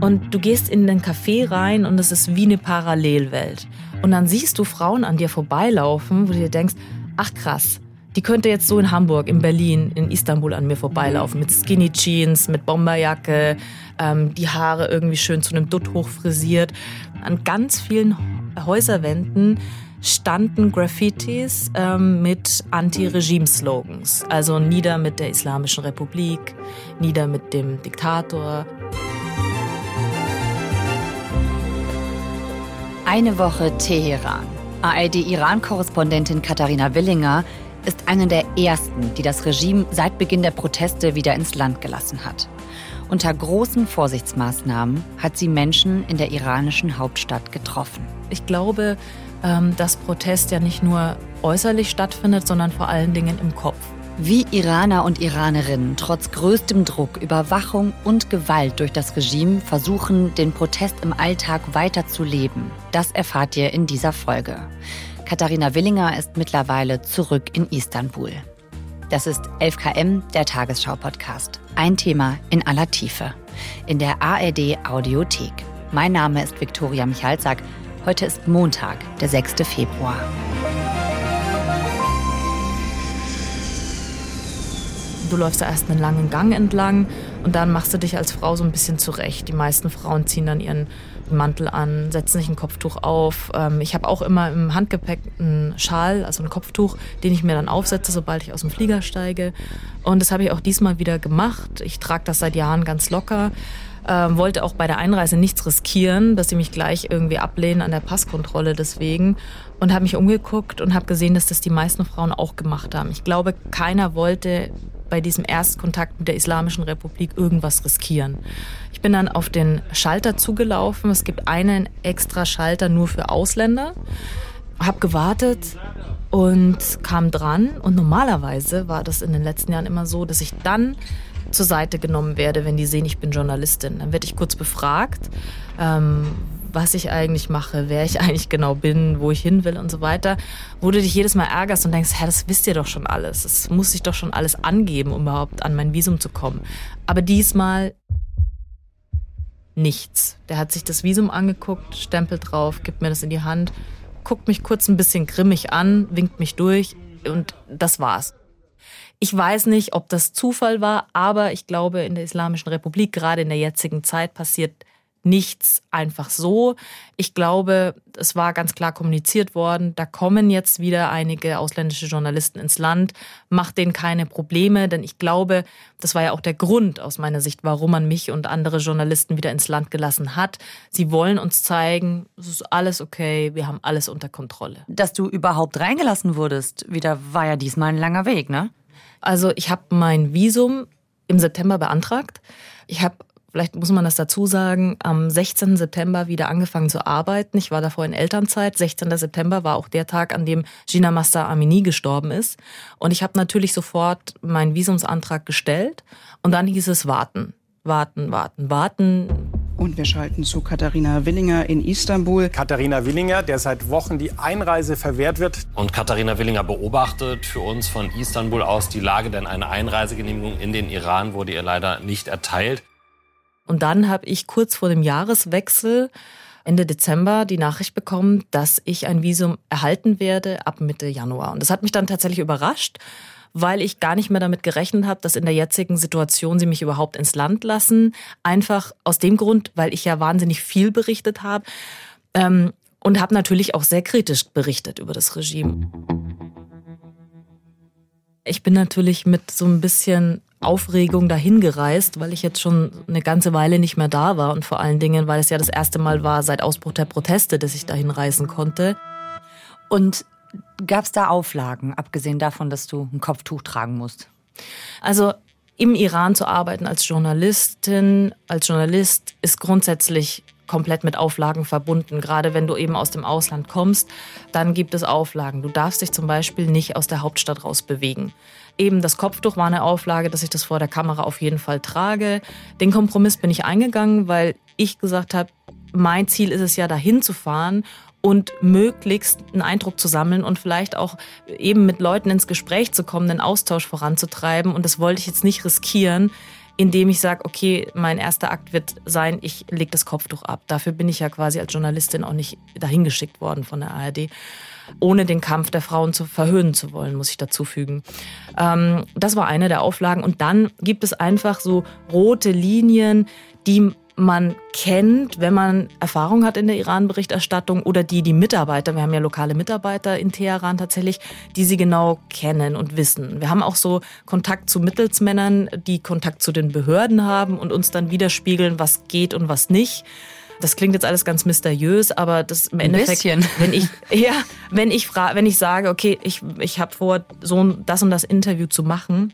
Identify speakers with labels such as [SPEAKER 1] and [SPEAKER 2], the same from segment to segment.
[SPEAKER 1] Und du gehst in den Café rein und es ist wie eine Parallelwelt. Und dann siehst du Frauen an dir vorbeilaufen, wo du dir denkst, ach krass, die könnte jetzt so in Hamburg, in Berlin, in Istanbul an mir vorbeilaufen mit Skinny Jeans, mit Bomberjacke, ähm, die Haare irgendwie schön zu einem Dutt hochfrisiert. An ganz vielen Häuserwänden standen Graffitis ähm, mit Anti-Regime-Slogans. Also nieder mit der Islamischen Republik, nieder mit dem Diktator.
[SPEAKER 2] Eine Woche Teheran. ARD-Iran-Korrespondentin Katharina Willinger ist eine der ersten, die das Regime seit Beginn der Proteste wieder ins Land gelassen hat. Unter großen Vorsichtsmaßnahmen hat sie Menschen in der iranischen Hauptstadt getroffen.
[SPEAKER 1] Ich glaube, ähm, dass Protest ja nicht nur äußerlich stattfindet, sondern vor allen Dingen im Kopf.
[SPEAKER 2] Wie Iraner und Iranerinnen trotz größtem Druck, Überwachung und Gewalt durch das Regime versuchen, den Protest im Alltag weiter zu leben, das erfahrt ihr in dieser Folge. Katharina Willinger ist mittlerweile zurück in Istanbul. Das ist 11KM, der Tagesschau-Podcast. Ein Thema in aller Tiefe. In der ARD Audiothek. Mein Name ist Viktoria Michalzack. Heute ist Montag, der 6. Februar.
[SPEAKER 1] Du läufst da erst einen langen Gang entlang und dann machst du dich als Frau so ein bisschen zurecht. Die meisten Frauen ziehen dann ihren Mantel an, setzen sich ein Kopftuch auf. Ähm, ich habe auch immer im Handgepäck einen Schal, also ein Kopftuch, den ich mir dann aufsetze, sobald ich aus dem Flieger steige. Und das habe ich auch diesmal wieder gemacht. Ich trage das seit Jahren ganz locker. Ähm, wollte auch bei der Einreise nichts riskieren, dass sie mich gleich irgendwie ablehnen an der Passkontrolle deswegen und habe mich umgeguckt und habe gesehen, dass das die meisten Frauen auch gemacht haben. Ich glaube, keiner wollte bei diesem Erstkontakt mit der Islamischen Republik irgendwas riskieren. Ich bin dann auf den Schalter zugelaufen. Es gibt einen extra Schalter nur für Ausländer. Hab gewartet und kam dran. Und normalerweise war das in den letzten Jahren immer so, dass ich dann zur Seite genommen werde, wenn die sehen, ich bin Journalistin. Dann werde ich kurz befragt, ähm, was ich eigentlich mache, wer ich eigentlich genau bin, wo ich hin will und so weiter, wo du dich jedes Mal ärgerst und denkst, hä, das wisst ihr doch schon alles. Es muss sich doch schon alles angeben, um überhaupt an mein Visum zu kommen. Aber diesmal nichts. Der hat sich das Visum angeguckt, stempelt drauf, gibt mir das in die Hand, guckt mich kurz ein bisschen grimmig an, winkt mich durch und das war's. Ich weiß nicht, ob das Zufall war, aber ich glaube, in der Islamischen Republik, gerade in der jetzigen Zeit, passiert nichts einfach so. Ich glaube, es war ganz klar kommuniziert worden, da kommen jetzt wieder einige ausländische Journalisten ins Land, macht denen keine Probleme, denn ich glaube, das war ja auch der Grund aus meiner Sicht, warum man mich und andere Journalisten wieder ins Land gelassen hat. Sie wollen uns zeigen, es ist alles okay, wir haben alles unter Kontrolle.
[SPEAKER 2] Dass du überhaupt reingelassen wurdest, wieder war ja diesmal ein langer Weg, ne?
[SPEAKER 1] Also, ich habe mein Visum im September beantragt. Ich habe vielleicht muss man das dazu sagen, am 16. September wieder angefangen zu arbeiten. Ich war davor in Elternzeit. 16. September war auch der Tag, an dem Gina Master Amini gestorben ist. Und ich habe natürlich sofort meinen Visumsantrag gestellt. Und dann hieß es warten, warten, warten, warten.
[SPEAKER 3] Und wir schalten zu Katharina Willinger in Istanbul.
[SPEAKER 4] Katharina Willinger, der seit Wochen die Einreise verwehrt wird.
[SPEAKER 5] Und Katharina Willinger beobachtet für uns von Istanbul aus die Lage, denn eine Einreisegenehmigung in den Iran wurde ihr leider nicht erteilt.
[SPEAKER 1] Und dann habe ich kurz vor dem Jahreswechsel Ende Dezember die Nachricht bekommen, dass ich ein Visum erhalten werde ab Mitte Januar. Und das hat mich dann tatsächlich überrascht, weil ich gar nicht mehr damit gerechnet habe, dass in der jetzigen Situation sie mich überhaupt ins Land lassen. Einfach aus dem Grund, weil ich ja wahnsinnig viel berichtet habe ähm, und habe natürlich auch sehr kritisch berichtet über das Regime. Ich bin natürlich mit so ein bisschen Aufregung dahin gereist, weil ich jetzt schon eine ganze Weile nicht mehr da war und vor allen Dingen, weil es ja das erste Mal war seit Ausbruch der Proteste, dass ich dahin reisen konnte.
[SPEAKER 2] Und gab es da Auflagen, abgesehen davon, dass du ein Kopftuch tragen musst?
[SPEAKER 1] Also im Iran zu arbeiten als Journalistin, als Journalist ist grundsätzlich komplett mit Auflagen verbunden. Gerade wenn du eben aus dem Ausland kommst, dann gibt es Auflagen. Du darfst dich zum Beispiel nicht aus der Hauptstadt raus bewegen. Eben das Kopftuch war eine Auflage, dass ich das vor der Kamera auf jeden Fall trage. Den Kompromiss bin ich eingegangen, weil ich gesagt habe, mein Ziel ist es ja, dahin zu fahren und möglichst einen Eindruck zu sammeln und vielleicht auch eben mit Leuten ins Gespräch zu kommen, den Austausch voranzutreiben. Und das wollte ich jetzt nicht riskieren, indem ich sage, okay, mein erster Akt wird sein, ich lege das Kopftuch ab. Dafür bin ich ja quasi als Journalistin auch nicht dahin geschickt worden von der ARD ohne den Kampf der Frauen zu verhöhnen zu wollen, muss ich dazu fügen. Ähm, das war eine der Auflagen. Und dann gibt es einfach so rote Linien, die man kennt, wenn man Erfahrung hat in der Iran-Berichterstattung oder die die Mitarbeiter, wir haben ja lokale Mitarbeiter in Teheran tatsächlich, die sie genau kennen und wissen. Wir haben auch so Kontakt zu Mittelsmännern, die Kontakt zu den Behörden haben und uns dann widerspiegeln, was geht und was nicht. Das klingt jetzt alles ganz mysteriös, aber das im Endeffekt, wenn ich ja, wenn ich frage, wenn ich sage, okay, ich ich habe vor so das und das Interview zu machen,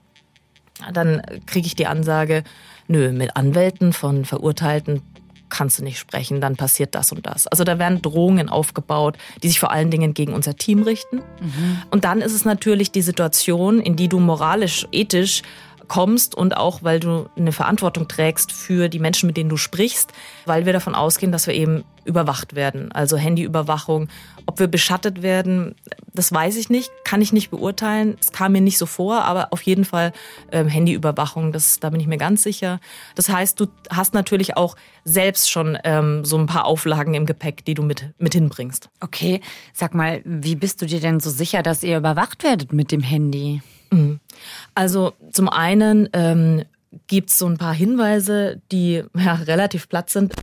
[SPEAKER 1] dann kriege ich die Ansage, nö, mit Anwälten von Verurteilten kannst du nicht sprechen, dann passiert das und das. Also da werden Drohungen aufgebaut, die sich vor allen Dingen gegen unser Team richten. Mhm. Und dann ist es natürlich die Situation, in die du moralisch, ethisch kommst und auch, weil du eine Verantwortung trägst für die Menschen, mit denen du sprichst, weil wir davon ausgehen, dass wir eben überwacht werden. Also Handyüberwachung. Ob wir beschattet werden, das weiß ich nicht, kann ich nicht beurteilen. Es kam mir nicht so vor, aber auf jeden Fall ähm, Handyüberwachung, das, da bin ich mir ganz sicher. Das heißt, du hast natürlich auch selbst schon ähm, so ein paar Auflagen im Gepäck, die du mit, mit hinbringst.
[SPEAKER 2] Okay, sag mal, wie bist du dir denn so sicher, dass ihr überwacht werdet mit dem Handy? Mhm.
[SPEAKER 1] Also zum einen ähm, gibt es so ein paar Hinweise, die ja, relativ platt sind.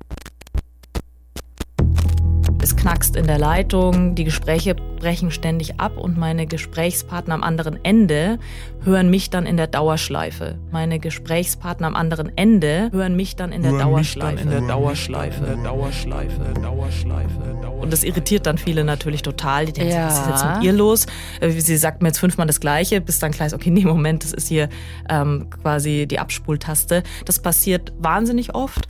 [SPEAKER 1] Es knackst in der Leitung, die Gespräche brechen ständig ab und meine Gesprächspartner am anderen Ende hören mich dann in der Dauerschleife. Meine Gesprächspartner am anderen Ende hören mich dann in der Dauerschleife. In der Dauerschleife, Dauerschleife, Dauerschleife, Und das irritiert dann viele natürlich total. Die denken, ja. was ist jetzt mit ihr los? Äh, sie sagt mir jetzt fünfmal das Gleiche, bis dann klar ist, okay, nee, Moment, das ist hier ähm, quasi die Abspultaste. Das passiert wahnsinnig oft.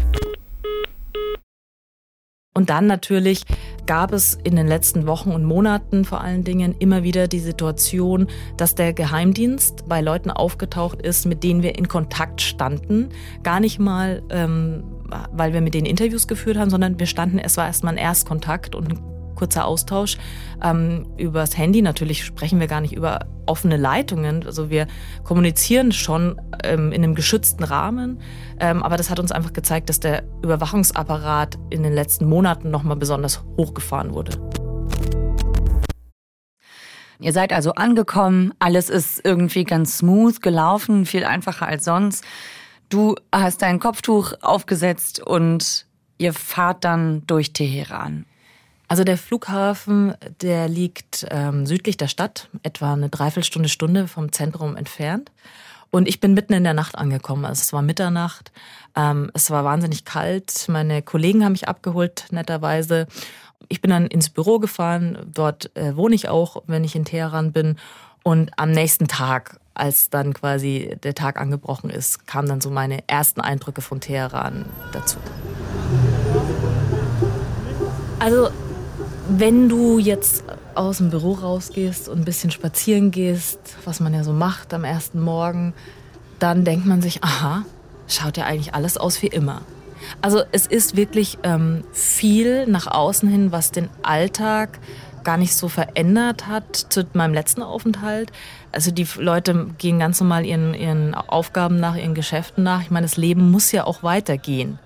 [SPEAKER 1] Und dann natürlich gab es in den letzten Wochen und Monaten vor allen Dingen immer wieder die Situation, dass der Geheimdienst bei Leuten aufgetaucht ist, mit denen wir in Kontakt standen. Gar nicht mal, ähm, weil wir mit denen Interviews geführt haben, sondern wir standen, es war erstmal ein Erstkontakt und ein kurzer Austausch ähm, übers Handy. Natürlich sprechen wir gar nicht über offene Leitungen. Also wir kommunizieren schon ähm, in einem geschützten Rahmen. Ähm, aber das hat uns einfach gezeigt, dass der Überwachungsapparat in den letzten Monaten nochmal besonders hochgefahren wurde.
[SPEAKER 2] Ihr seid also angekommen, alles ist irgendwie ganz smooth gelaufen, viel einfacher als sonst. Du hast dein Kopftuch aufgesetzt und ihr fahrt dann durch Teheran.
[SPEAKER 1] Also der Flughafen, der liegt ähm, südlich der Stadt, etwa eine Dreiviertelstunde, Stunde vom Zentrum entfernt. Und ich bin mitten in der Nacht angekommen. Also es war Mitternacht. Ähm, es war wahnsinnig kalt. Meine Kollegen haben mich abgeholt, netterweise. Ich bin dann ins Büro gefahren. Dort äh, wohne ich auch, wenn ich in Teheran bin. Und am nächsten Tag, als dann quasi der Tag angebrochen ist, kamen dann so meine ersten Eindrücke von Teheran dazu. Also wenn du jetzt aus dem Büro rausgehst und ein bisschen spazieren gehst, was man ja so macht am ersten Morgen, dann denkt man sich, aha, schaut ja eigentlich alles aus wie immer. Also es ist wirklich ähm, viel nach außen hin, was den Alltag gar nicht so verändert hat zu meinem letzten Aufenthalt. Also die Leute gehen ganz normal ihren, ihren Aufgaben nach, ihren Geschäften nach. Ich meine, das Leben muss ja auch weitergehen.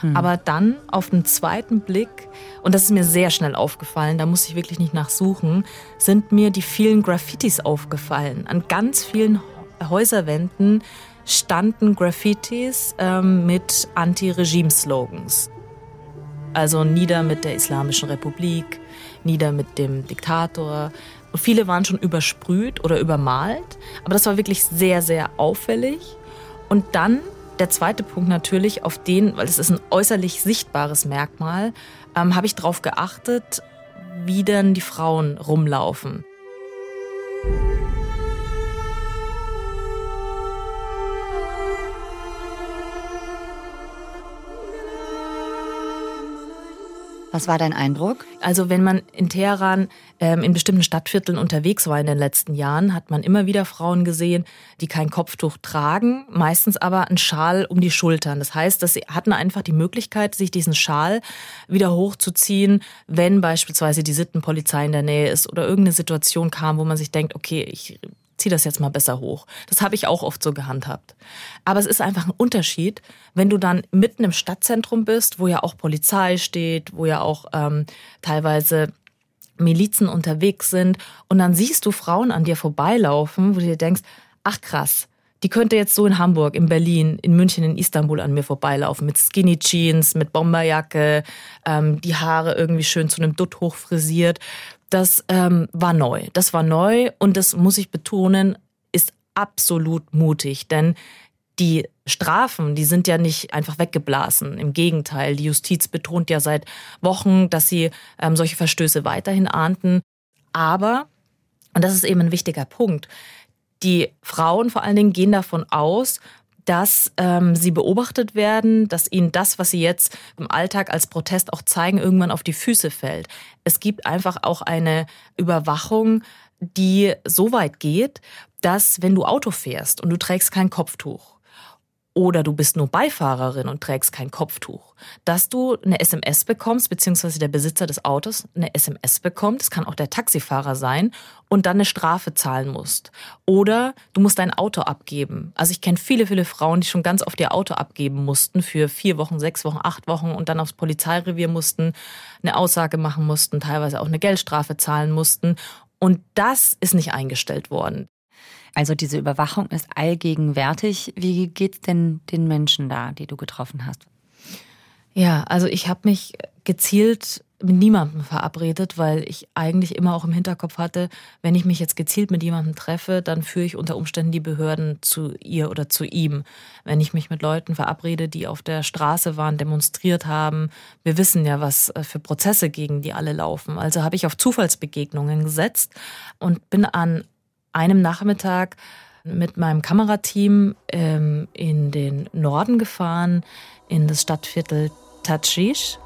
[SPEAKER 1] Hm. Aber dann auf den zweiten Blick, und das ist mir sehr schnell aufgefallen, da muss ich wirklich nicht nachsuchen, sind mir die vielen Graffitis aufgefallen. An ganz vielen Häuserwänden standen Graffitis ähm, mit Anti-Regime-Slogans. Also nieder mit der Islamischen Republik, nieder mit dem Diktator. Und viele waren schon übersprüht oder übermalt, aber das war wirklich sehr, sehr auffällig. Und dann der zweite Punkt natürlich, auf den, weil es ist ein äußerlich sichtbares Merkmal, ähm, habe ich darauf geachtet, wie denn die Frauen rumlaufen.
[SPEAKER 2] Was war dein Eindruck?
[SPEAKER 1] Also wenn man in Teheran ähm, in bestimmten Stadtvierteln unterwegs war in den letzten Jahren, hat man immer wieder Frauen gesehen, die kein Kopftuch tragen, meistens aber einen Schal um die Schultern. Das heißt, dass sie hatten einfach die Möglichkeit, sich diesen Schal wieder hochzuziehen, wenn beispielsweise die Sittenpolizei in der Nähe ist oder irgendeine Situation kam, wo man sich denkt, okay, ich zieh das jetzt mal besser hoch. Das habe ich auch oft so gehandhabt. Aber es ist einfach ein Unterschied, wenn du dann mitten im Stadtzentrum bist, wo ja auch Polizei steht, wo ja auch ähm, teilweise Milizen unterwegs sind und dann siehst du Frauen an dir vorbeilaufen, wo du dir denkst, ach krass, die könnte jetzt so in Hamburg, in Berlin, in München, in Istanbul an mir vorbeilaufen mit Skinny Jeans, mit Bomberjacke, ähm, die Haare irgendwie schön zu einem Dutt hochfrisiert. Das ähm, war neu. Das war neu und das muss ich betonen, ist absolut mutig, denn die Strafen, die sind ja nicht einfach weggeblasen. Im Gegenteil, die Justiz betont ja seit Wochen, dass sie ähm, solche Verstöße weiterhin ahnden. Aber, und das ist eben ein wichtiger Punkt, die Frauen vor allen Dingen gehen davon aus, dass ähm, sie beobachtet werden, dass ihnen das, was sie jetzt im Alltag als Protest auch zeigen, irgendwann auf die Füße fällt. Es gibt einfach auch eine Überwachung, die so weit geht, dass wenn du Auto fährst und du trägst kein Kopftuch oder du bist nur Beifahrerin und trägst kein Kopftuch, dass du eine SMS bekommst, beziehungsweise der Besitzer des Autos eine SMS bekommt, es kann auch der Taxifahrer sein, und dann eine Strafe zahlen musst. Oder du musst dein Auto abgeben. Also ich kenne viele, viele Frauen, die schon ganz oft ihr Auto abgeben mussten für vier Wochen, sechs Wochen, acht Wochen und dann aufs Polizeirevier mussten, eine Aussage machen mussten, teilweise auch eine Geldstrafe zahlen mussten. Und das ist nicht eingestellt worden.
[SPEAKER 2] Also diese Überwachung ist allgegenwärtig. Wie geht's denn den Menschen da, die du getroffen hast?
[SPEAKER 1] Ja, also ich habe mich gezielt mit niemandem verabredet, weil ich eigentlich immer auch im Hinterkopf hatte, wenn ich mich jetzt gezielt mit jemandem treffe, dann führe ich unter Umständen die Behörden zu ihr oder zu ihm. Wenn ich mich mit Leuten verabrede, die auf der Straße waren, demonstriert haben, wir wissen ja, was äh, für Prozesse gegen die alle laufen. Also habe ich auf Zufallsbegegnungen gesetzt und bin an einem Nachmittag mit meinem Kamerateam ähm, in den Norden gefahren, in das Stadtviertel Tatschish.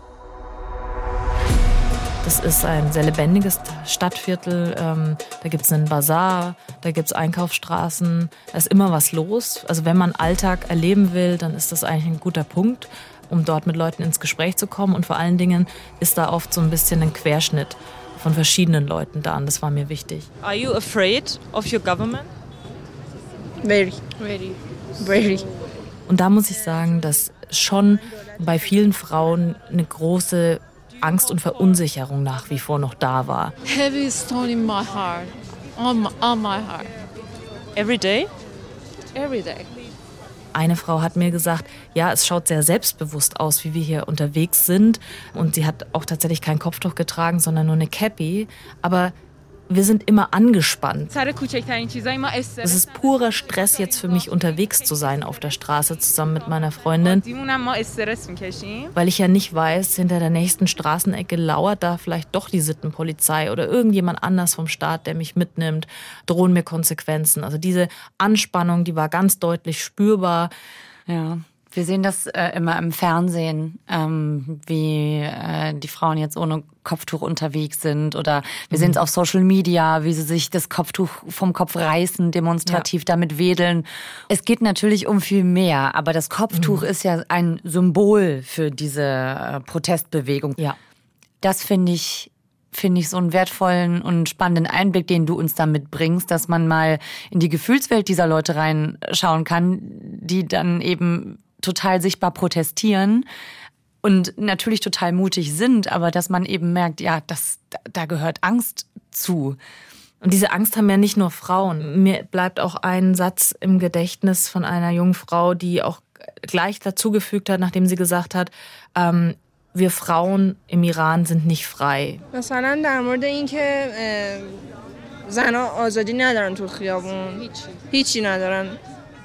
[SPEAKER 1] Das ist ein sehr lebendiges Stadtviertel. Ähm, da gibt es einen Bazar, da gibt es Einkaufsstraßen, da ist immer was los. Also wenn man Alltag erleben will, dann ist das eigentlich ein guter Punkt, um dort mit Leuten ins Gespräch zu kommen. Und vor allen Dingen ist da oft so ein bisschen ein Querschnitt von verschiedenen Leuten da und das war mir wichtig.
[SPEAKER 6] Are you afraid of your government?
[SPEAKER 7] Very. Very. Very.
[SPEAKER 1] Und da muss ich sagen, dass schon bei vielen Frauen eine große Angst und Verunsicherung nach wie vor noch da war.
[SPEAKER 7] Heavy stone in my heart. On my, on my heart.
[SPEAKER 6] Every day?
[SPEAKER 7] Every day.
[SPEAKER 1] Eine Frau hat mir gesagt, ja, es schaut sehr selbstbewusst aus, wie wir hier unterwegs sind. Und sie hat auch tatsächlich kein Kopftuch getragen, sondern nur eine Cappy. Aber wir sind immer angespannt. Es ist purer Stress, jetzt für mich unterwegs zu sein auf der Straße zusammen mit meiner Freundin. Weil ich ja nicht weiß, hinter der nächsten Straßenecke lauert da vielleicht doch die Sittenpolizei oder irgendjemand anders vom Staat, der mich mitnimmt, drohen mir Konsequenzen. Also diese Anspannung, die war ganz deutlich spürbar.
[SPEAKER 2] Ja. Wir sehen das äh, immer im Fernsehen, ähm, wie äh, die Frauen jetzt ohne Kopftuch unterwegs sind oder wir mhm. sehen es auf Social Media, wie sie sich das Kopftuch vom Kopf reißen, demonstrativ ja. damit wedeln. Es geht natürlich um viel mehr, aber das Kopftuch mhm. ist ja ein Symbol für diese äh, Protestbewegung.
[SPEAKER 1] Ja.
[SPEAKER 2] Das finde ich finde ich so einen wertvollen und spannenden Einblick, den du uns da mitbringst, dass man mal in die Gefühlswelt dieser Leute reinschauen kann, die dann eben total sichtbar protestieren und natürlich total mutig sind, aber dass man eben merkt, ja, das, da gehört Angst zu.
[SPEAKER 1] Und diese Angst haben ja nicht nur Frauen. Mir bleibt auch ein Satz im Gedächtnis von einer jungen Frau, die auch gleich dazugefügt hat, nachdem sie gesagt hat, ähm, wir Frauen im Iran sind nicht frei.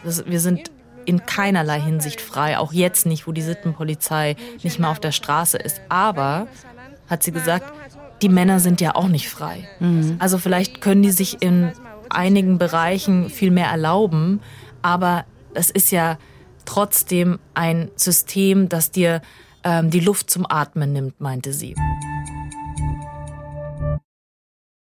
[SPEAKER 1] Wir sind in keinerlei Hinsicht frei, auch jetzt nicht, wo die Sittenpolizei nicht mehr auf der Straße ist. Aber, hat sie gesagt, die Männer sind ja auch nicht frei. Mhm. Also vielleicht können die sich in einigen Bereichen viel mehr erlauben, aber es ist ja trotzdem ein System, das dir ähm, die Luft zum Atmen nimmt, meinte sie.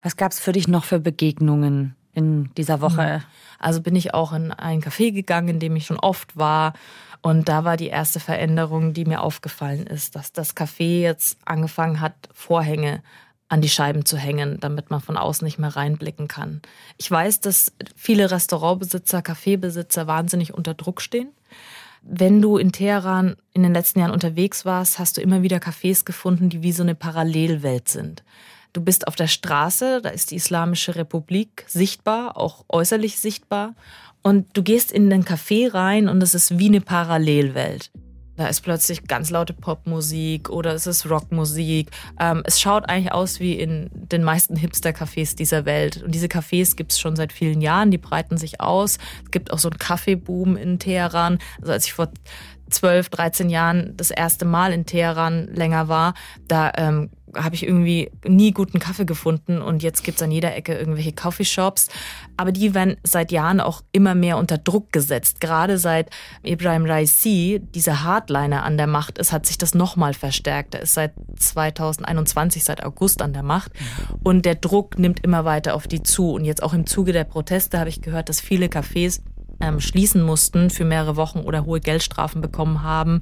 [SPEAKER 2] Was gab es für dich noch für Begegnungen in dieser Woche?
[SPEAKER 1] Mhm. Also bin ich auch in ein Café gegangen, in dem ich schon oft war. Und da war die erste Veränderung, die mir aufgefallen ist, dass das Café jetzt angefangen hat, Vorhänge an die Scheiben zu hängen, damit man von außen nicht mehr reinblicken kann. Ich weiß, dass viele Restaurantbesitzer, Kaffeebesitzer wahnsinnig unter Druck stehen. Wenn du in Teheran in den letzten Jahren unterwegs warst, hast du immer wieder Cafés gefunden, die wie so eine Parallelwelt sind. Du bist auf der Straße, da ist die Islamische Republik sichtbar, auch äußerlich sichtbar. Und du gehst in den Café rein und es ist wie eine Parallelwelt. Da ist plötzlich ganz laute Popmusik oder es ist Rockmusik. Ähm, es schaut eigentlich aus wie in den meisten Hipster-Cafés dieser Welt. Und diese Cafés gibt es schon seit vielen Jahren, die breiten sich aus. Es gibt auch so einen Kaffeeboom in Teheran. Also als ich vor 12, 13 Jahren das erste Mal in Teheran länger war, da ähm, habe ich irgendwie nie guten Kaffee gefunden und jetzt gibt's an jeder Ecke irgendwelche Coffeeshops. Aber die werden seit Jahren auch immer mehr unter Druck gesetzt. Gerade seit Ibrahim Raisi, dieser Hardliner an der Macht ist, hat sich das nochmal verstärkt. Er ist seit 2021, seit August an der Macht und der Druck nimmt immer weiter auf die zu. Und jetzt auch im Zuge der Proteste habe ich gehört, dass viele Cafés ähm, schließen mussten für mehrere Wochen oder hohe Geldstrafen bekommen haben,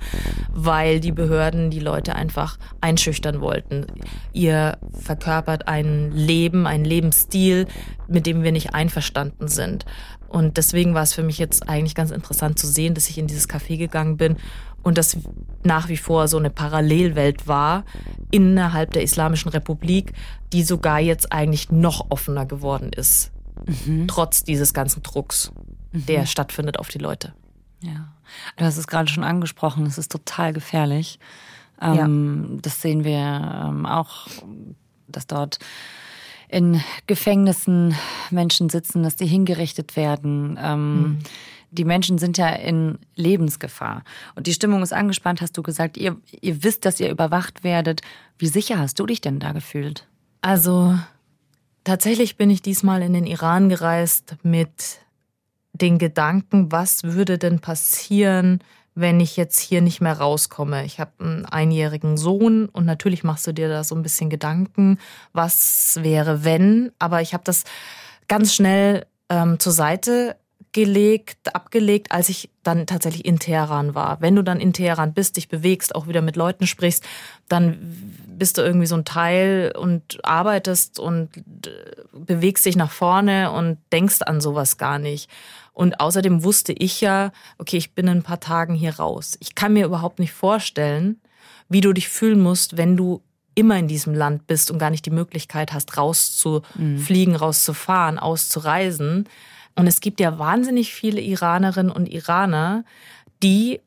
[SPEAKER 1] weil die Behörden die Leute einfach einschüchtern wollten. Ihr verkörpert ein Leben, einen Lebensstil, mit dem wir nicht einverstanden sind. Und deswegen war es für mich jetzt eigentlich ganz interessant zu sehen, dass ich in dieses Café gegangen bin und das nach wie vor so eine Parallelwelt war innerhalb der Islamischen Republik, die sogar jetzt eigentlich noch offener geworden ist, mhm. trotz dieses ganzen Drucks der mhm. stattfindet auf die Leute.
[SPEAKER 2] Ja, du hast es gerade schon angesprochen, es ist total gefährlich. Ähm, ja. Das sehen wir ähm, auch, dass dort in Gefängnissen Menschen sitzen, dass die hingerichtet werden. Ähm, mhm. Die Menschen sind ja in Lebensgefahr. Und die Stimmung ist angespannt, hast du gesagt. Ihr, ihr wisst, dass ihr überwacht werdet. Wie sicher hast du dich denn da gefühlt?
[SPEAKER 1] Also tatsächlich bin ich diesmal in den Iran gereist mit den Gedanken, was würde denn passieren, wenn ich jetzt hier nicht mehr rauskomme. Ich habe einen einjährigen Sohn und natürlich machst du dir da so ein bisschen Gedanken, was wäre, wenn. Aber ich habe das ganz schnell ähm, zur Seite gelegt, abgelegt, als ich dann tatsächlich in Teheran war. Wenn du dann in Teheran bist, dich bewegst, auch wieder mit Leuten sprichst, dann bist du irgendwie so ein Teil und arbeitest und äh, bewegst dich nach vorne und denkst an sowas gar nicht. Und außerdem wusste ich ja, okay, ich bin in ein paar Tagen hier raus. Ich kann mir überhaupt nicht vorstellen, wie du dich fühlen musst, wenn du immer in diesem Land bist und gar nicht die Möglichkeit hast, rauszufliegen, mhm. rauszufahren, auszureisen. Und es gibt ja wahnsinnig viele Iranerinnen und Iraner, die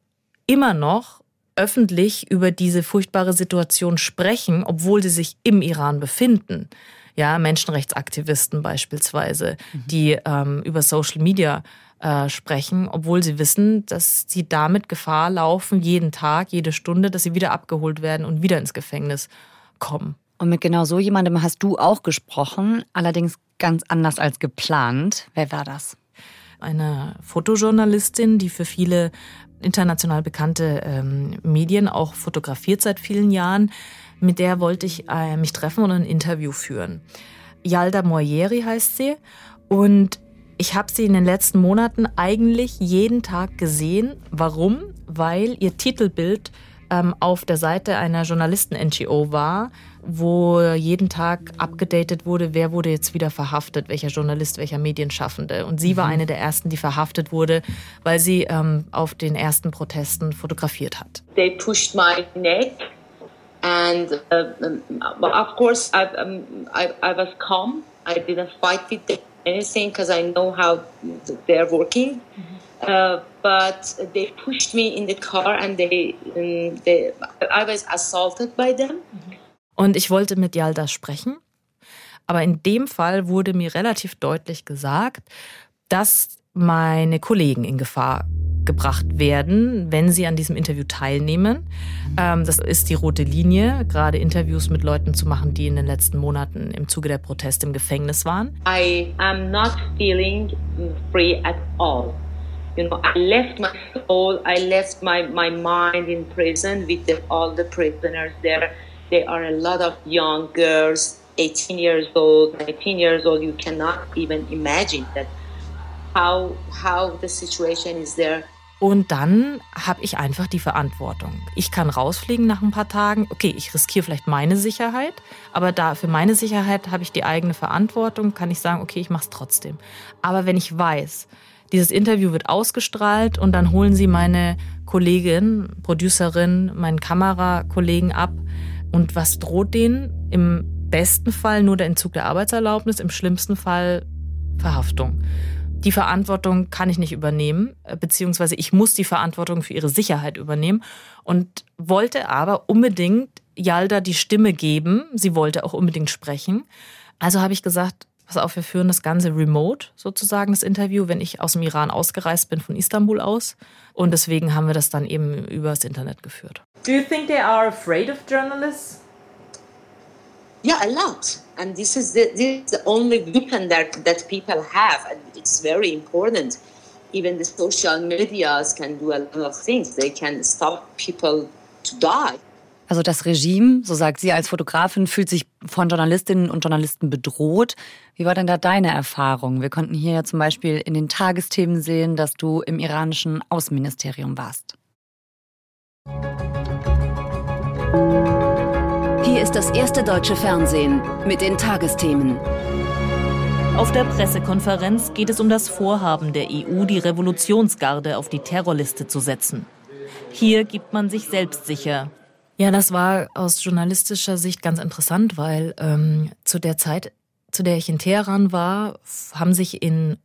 [SPEAKER 1] immer noch öffentlich über diese furchtbare Situation sprechen, obwohl sie sich im Iran befinden ja, Menschenrechtsaktivisten beispielsweise, mhm. die ähm, über Social Media äh, sprechen, obwohl sie wissen, dass sie damit Gefahr laufen, jeden Tag, jede Stunde, dass sie wieder abgeholt werden und wieder ins Gefängnis kommen.
[SPEAKER 2] Und mit genau so jemandem hast du auch gesprochen, allerdings ganz anders als geplant. Wer war das?
[SPEAKER 1] Eine Fotojournalistin, die für viele international bekannte ähm, Medien auch fotografiert seit vielen Jahren mit der wollte ich äh, mich treffen und ein Interview führen. Yalda Moyeri heißt sie und ich habe sie in den letzten Monaten eigentlich jeden Tag gesehen. Warum? Weil ihr Titelbild ähm, auf der Seite einer Journalisten-NGO war, wo jeden Tag abgedatet wurde, wer wurde jetzt wieder verhaftet, welcher Journalist, welcher Medienschaffende. Und sie war mhm. eine der ersten, die verhaftet wurde, weil sie ähm, auf den ersten Protesten fotografiert hat.
[SPEAKER 8] They pushed my neck and uh, um, of course I, um, I, I was calm i didn't fight with them anything because i know how they're working mm-hmm. uh, but they pushed me in the car and they, um, they i was assaulted by them
[SPEAKER 1] mm-hmm. und ich wollte mit Yalda sprechen aber in dem Fall wurde mir relativ deutlich gesagt dass meine Kollegen in Gefahr gebracht werden, wenn sie an diesem Interview teilnehmen. Ähm, das ist die rote Linie, gerade Interviews mit Leuten zu machen, die in den letzten Monaten im Zuge der Proteste im Gefängnis waren.
[SPEAKER 8] I am not feeling free at all. You know, I left my soul, I left my, my mind in prison with the, all the prisoners there. There are a lot of young girls, 18 years old, 19 years old. You cannot even imagine that how how the situation is there.
[SPEAKER 1] Und dann habe ich einfach die Verantwortung. Ich kann rausfliegen nach ein paar Tagen. Okay, ich riskiere vielleicht meine Sicherheit, aber da für meine Sicherheit habe ich die eigene Verantwortung, kann ich sagen, okay, ich mache es trotzdem. Aber wenn ich weiß, dieses Interview wird ausgestrahlt und dann holen sie meine Kollegin, Producerin, meinen Kamerakollegen ab und was droht denen? Im besten Fall nur der Entzug der Arbeitserlaubnis, im schlimmsten Fall Verhaftung. Die Verantwortung kann ich nicht übernehmen, äh, beziehungsweise ich muss die Verantwortung für ihre Sicherheit übernehmen und wollte aber unbedingt Yalda die Stimme geben. Sie wollte auch unbedingt sprechen. Also habe ich gesagt, pass auf, wir führen das Ganze remote, sozusagen, das Interview, wenn ich aus dem Iran ausgereist bin, von Istanbul aus. Und deswegen haben wir das dann eben übers Internet geführt.
[SPEAKER 6] Do you think they are afraid of journalists?
[SPEAKER 8] Yeah, a lot. And this is the, this is the only weapon that, that people have. And it's very important. Even the social medias can do a lot of things. They can stop people to die.
[SPEAKER 2] Also das Regime, so sagt sie als Fotografin, fühlt sich von Journalistinnen und Journalisten bedroht. Wie war denn da deine Erfahrung? Wir konnten hier ja zum Beispiel in den Tagesthemen sehen, dass du im iranischen Außenministerium warst.
[SPEAKER 9] Hier ist das erste deutsche Fernsehen mit den Tagesthemen.
[SPEAKER 10] Auf der Pressekonferenz geht es um das Vorhaben der EU, die Revolutionsgarde auf die Terrorliste zu setzen. Hier gibt man sich selbstsicher.
[SPEAKER 1] Ja, das war aus journalistischer Sicht ganz interessant, weil ähm, zu der Zeit, zu der ich in Teheran war, haben sich in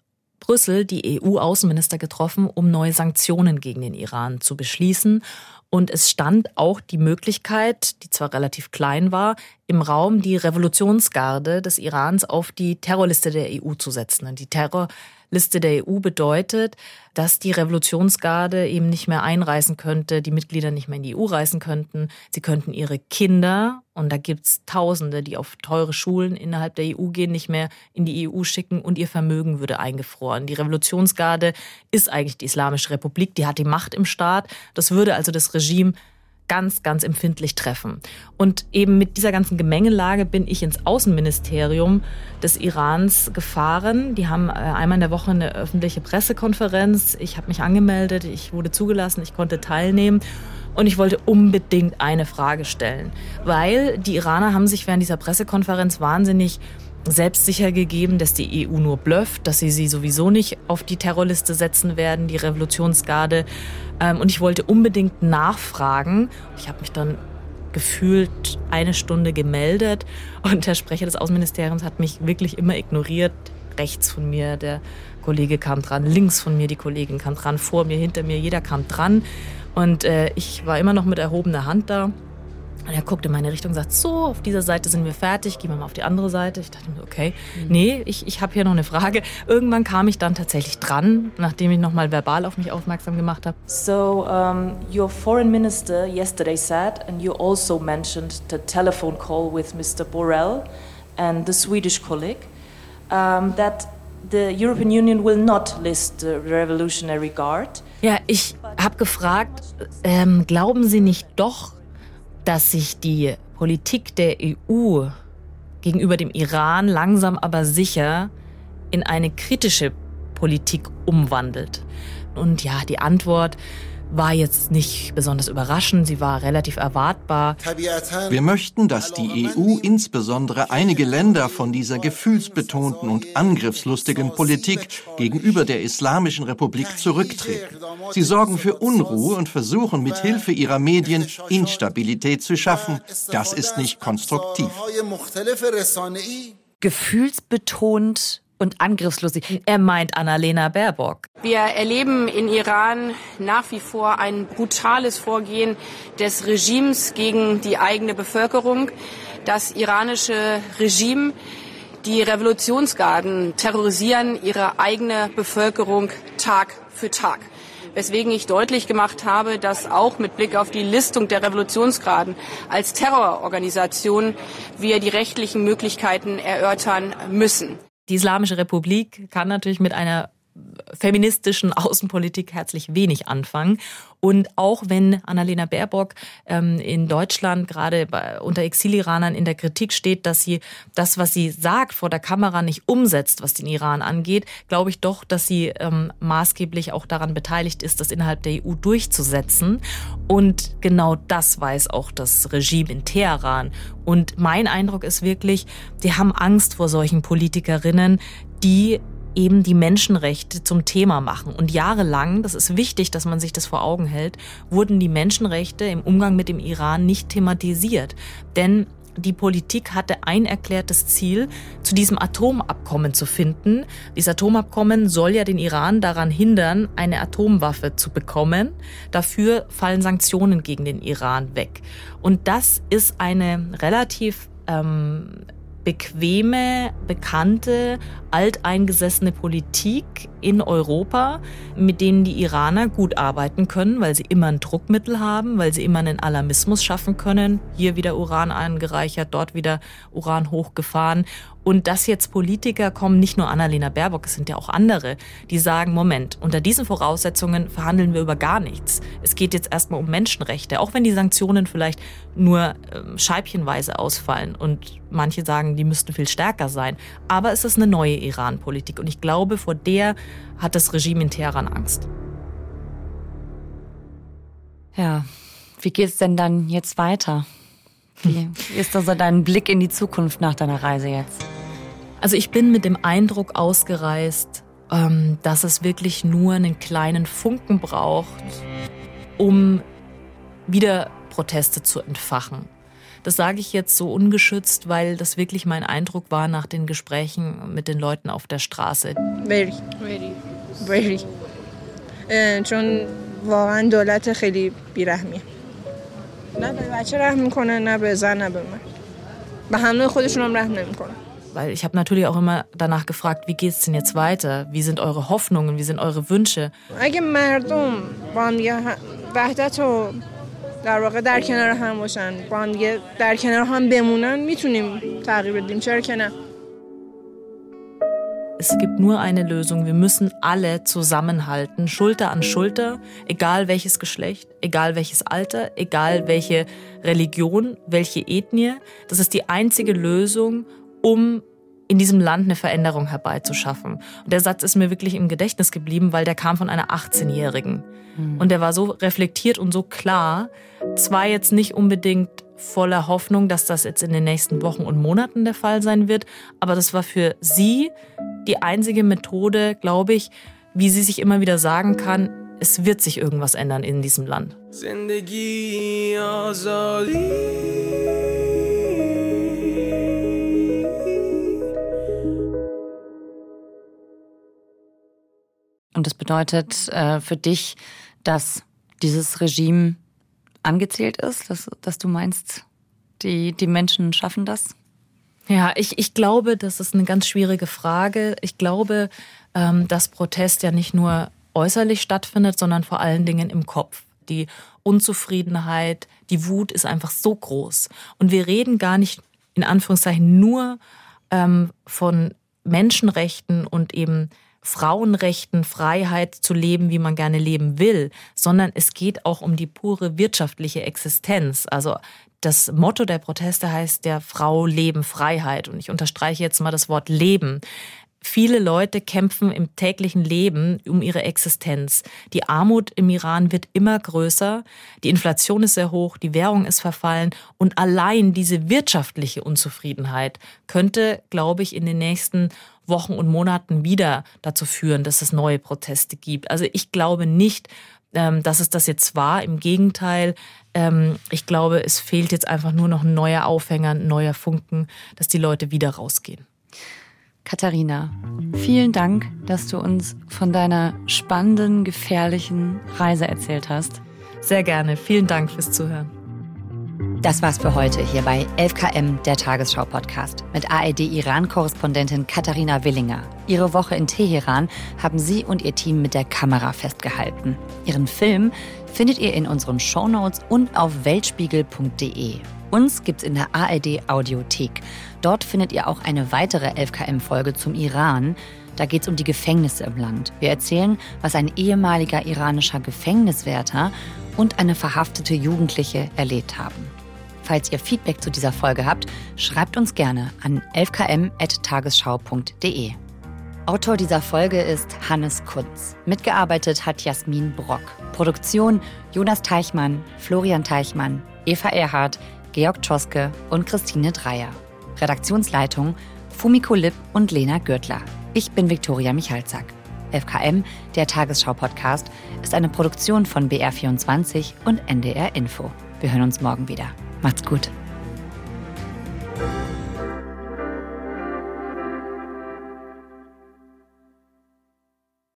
[SPEAKER 1] Brüssel die EU-Außenminister getroffen, um neue Sanktionen gegen den Iran zu beschließen. Und es stand auch die Möglichkeit, die zwar relativ klein war, im Raum die Revolutionsgarde des Irans auf die Terrorliste der EU zu setzen. Und die Terrorliste der EU bedeutet, dass die Revolutionsgarde eben nicht mehr einreisen könnte, die Mitglieder nicht mehr in die EU reisen könnten. Sie könnten ihre Kinder, und da gibt's Tausende, die auf teure Schulen innerhalb der EU gehen, nicht mehr in die EU schicken und ihr Vermögen würde eingefroren. Die Revolutionsgarde ist eigentlich die Islamische Republik, die hat die Macht im Staat. Das würde also das Regime ganz, ganz empfindlich treffen. Und eben mit dieser ganzen Gemengelage bin ich ins Außenministerium des Irans gefahren. Die haben äh, einmal in der Woche eine öffentliche Pressekonferenz. Ich habe mich angemeldet, ich wurde zugelassen, ich konnte teilnehmen. Und ich wollte unbedingt eine Frage stellen, weil die Iraner haben sich während dieser Pressekonferenz wahnsinnig selbstsicher gegeben, dass die EU nur blufft, dass sie sie sowieso nicht auf die Terrorliste setzen werden, die Revolutionsgarde. Ähm, und ich wollte unbedingt nachfragen. Ich habe mich dann gefühlt eine Stunde gemeldet und der Sprecher des Außenministeriums hat mich wirklich immer ignoriert. Rechts von mir der Kollege kam dran, links von mir die Kollegin kam dran, vor mir, hinter mir, jeder kam dran. Und äh, ich war immer noch mit erhobener Hand da. Und er guckt in meine Richtung und sagt, so, auf dieser Seite sind wir fertig, gehen wir mal auf die andere Seite. Ich dachte mir, okay, mhm. nee, ich, ich habe hier noch eine Frage. Irgendwann kam ich dann tatsächlich dran, nachdem ich nochmal verbal auf mich aufmerksam gemacht habe.
[SPEAKER 6] So, um, your foreign minister yesterday said, and you also mentioned the telephone call with Mr. Borrell and the Swedish colleague, um, that the European Union will not list the Revolutionary Guard.
[SPEAKER 1] Ja, ich habe gefragt, ähm, glauben Sie nicht doch, dass sich die Politik der EU gegenüber dem Iran langsam aber sicher in eine kritische Politik umwandelt. Und ja, die Antwort war jetzt nicht besonders überraschend, sie war relativ erwartbar.
[SPEAKER 11] Wir möchten, dass die EU insbesondere einige Länder von dieser gefühlsbetonten und angriffslustigen Politik gegenüber der Islamischen Republik zurücktreten. Sie sorgen für Unruhe und versuchen mit Hilfe ihrer Medien Instabilität zu schaffen. Das ist nicht konstruktiv.
[SPEAKER 2] Gefühlsbetont und angriffslustig.
[SPEAKER 1] Er meint Annalena Baerbock.
[SPEAKER 12] Wir erleben in Iran nach wie vor ein brutales Vorgehen des Regimes gegen die eigene Bevölkerung. Das iranische Regime, die Revolutionsgarden terrorisieren ihre eigene Bevölkerung Tag für Tag weswegen ich deutlich gemacht habe, dass auch mit Blick auf die Listung der Revolutionsgraden als Terrororganisation wir die rechtlichen Möglichkeiten erörtern müssen.
[SPEAKER 1] Die Islamische Republik kann natürlich mit einer feministischen Außenpolitik herzlich wenig anfangen. Und auch wenn Annalena Baerbock ähm, in Deutschland gerade unter Exiliranern in der Kritik steht, dass sie das, was sie sagt, vor der Kamera nicht umsetzt, was den Iran angeht, glaube ich doch, dass sie ähm, maßgeblich auch daran beteiligt ist, das innerhalb der EU durchzusetzen. Und genau das weiß auch das Regime in Teheran. Und mein Eindruck ist wirklich, die haben Angst vor solchen Politikerinnen, die eben die Menschenrechte zum Thema machen. Und jahrelang, das ist wichtig, dass man sich das vor Augen hält, wurden die Menschenrechte im Umgang mit dem Iran nicht thematisiert. Denn die Politik hatte ein erklärtes Ziel, zu diesem Atomabkommen zu finden. Dieses Atomabkommen soll ja den Iran daran hindern, eine Atomwaffe zu bekommen. Dafür fallen Sanktionen gegen den Iran weg. Und das ist eine relativ ähm, bequeme, bekannte, alteingesessene Politik in Europa, mit denen die Iraner gut arbeiten können, weil sie immer ein Druckmittel haben, weil sie immer einen Alarmismus schaffen können. Hier wieder Uran angereichert, dort wieder Uran hochgefahren. Und dass jetzt Politiker kommen, nicht nur Annalena Baerbock, es sind ja auch andere, die sagen, Moment, unter diesen Voraussetzungen verhandeln wir über gar nichts. Es geht jetzt erstmal um Menschenrechte, auch wenn die Sanktionen vielleicht nur ähm, scheibchenweise ausfallen und manche sagen, die müssten viel stärker sein. Aber es ist eine neue Iran-Politik und ich glaube, vor der hat das Regime in Teheran Angst.
[SPEAKER 2] Ja, wie geht es denn dann jetzt weiter? Wie ist also dein Blick in die Zukunft nach deiner Reise jetzt?
[SPEAKER 1] Also ich bin mit dem Eindruck ausgereist, ähm, dass es wirklich nur einen kleinen Funken braucht, um wieder Proteste zu entfachen. Das sage ich jetzt so ungeschützt, weil das wirklich mein Eindruck war nach den Gesprächen mit den Leuten auf der Straße.
[SPEAKER 13] Very. Very. Very. چون واقعا دولت خیلی بیرحمیه نه به بچه رحم میکنه نه به زن نه به من به همه خودشون هم رحم نمیکنه
[SPEAKER 1] weil ich habe natürlich auch immer danach gefragt, wie geht's denn jetzt weiter? Wie sind eure Hoffnungen? Wie sind eure Wünsche?
[SPEAKER 13] اگه مردم با هم وحدت و در واقع در کنار هم باشن با هم در کنار هم بمونن میتونیم تغییر بدیم چرا که نه
[SPEAKER 1] Es gibt nur eine Lösung. Wir müssen alle zusammenhalten, Schulter an Schulter, egal welches Geschlecht, egal welches Alter, egal welche Religion, welche Ethnie. Das ist die einzige Lösung, um in diesem Land eine Veränderung herbeizuschaffen. Und der Satz ist mir wirklich im Gedächtnis geblieben, weil der kam von einer 18-Jährigen. Mhm. Und der war so reflektiert und so klar. Zwar jetzt nicht unbedingt voller Hoffnung, dass das jetzt in den nächsten Wochen und Monaten der Fall sein wird, aber das war für sie die einzige Methode, glaube ich, wie sie sich immer wieder sagen kann, es wird sich irgendwas ändern in diesem Land.
[SPEAKER 2] Und das bedeutet äh, für dich, dass dieses Regime angezählt ist, dass, dass du meinst, die, die Menschen schaffen das?
[SPEAKER 1] Ja, ich, ich glaube, das ist eine ganz schwierige Frage. Ich glaube, ähm, dass Protest ja nicht nur äußerlich stattfindet, sondern vor allen Dingen im Kopf. Die Unzufriedenheit, die Wut ist einfach so groß. Und wir reden gar nicht in Anführungszeichen nur ähm, von Menschenrechten und eben Frauenrechten, Freiheit zu leben, wie man gerne leben will, sondern es geht auch um die pure wirtschaftliche Existenz. Also das Motto der Proteste heißt der Frau Leben Freiheit. Und ich unterstreiche jetzt mal das Wort Leben. Viele Leute kämpfen im täglichen Leben um ihre Existenz. Die Armut im Iran wird immer größer, die Inflation ist sehr hoch, die Währung ist verfallen und allein diese wirtschaftliche Unzufriedenheit könnte, glaube ich, in den nächsten Wochen und Monaten wieder dazu führen, dass es neue Proteste gibt. Also ich glaube nicht, ähm, dass es das jetzt war. Im Gegenteil, ähm, ich glaube, es fehlt jetzt einfach nur noch ein neuer Aufhänger, ein neuer Funken, dass die Leute wieder rausgehen.
[SPEAKER 2] Katharina, vielen Dank, dass du uns von deiner spannenden, gefährlichen Reise erzählt hast.
[SPEAKER 1] Sehr gerne. Vielen Dank fürs Zuhören.
[SPEAKER 2] Das war's für heute hier bei 11KM, der Tagesschau-Podcast, mit ARD-Iran-Korrespondentin Katharina Willinger. Ihre Woche in Teheran haben sie und ihr Team mit der Kamera festgehalten. Ihren Film findet ihr in unseren Shownotes und auf weltspiegel.de. Uns gibt's in der ARD Audiothek. Dort findet ihr auch eine weitere 11KM-Folge zum Iran. Da geht es um die Gefängnisse im Land. Wir erzählen, was ein ehemaliger iranischer Gefängniswärter und eine verhaftete Jugendliche erlebt haben. Falls ihr Feedback zu dieser Folge habt, schreibt uns gerne an 11km.tagesschau.de. Autor dieser Folge ist Hannes Kunz. Mitgearbeitet hat Jasmin Brock. Produktion Jonas Teichmann, Florian Teichmann, Eva Erhardt, Georg Tschoske und Christine Dreier. Redaktionsleitung Fumiko Lipp und Lena Gürtler. Ich bin Viktoria Michalzack. FKM, der Tagesschau-Podcast, ist eine Produktion von BR24 und NDR Info. Wir hören uns morgen wieder. Macht's gut.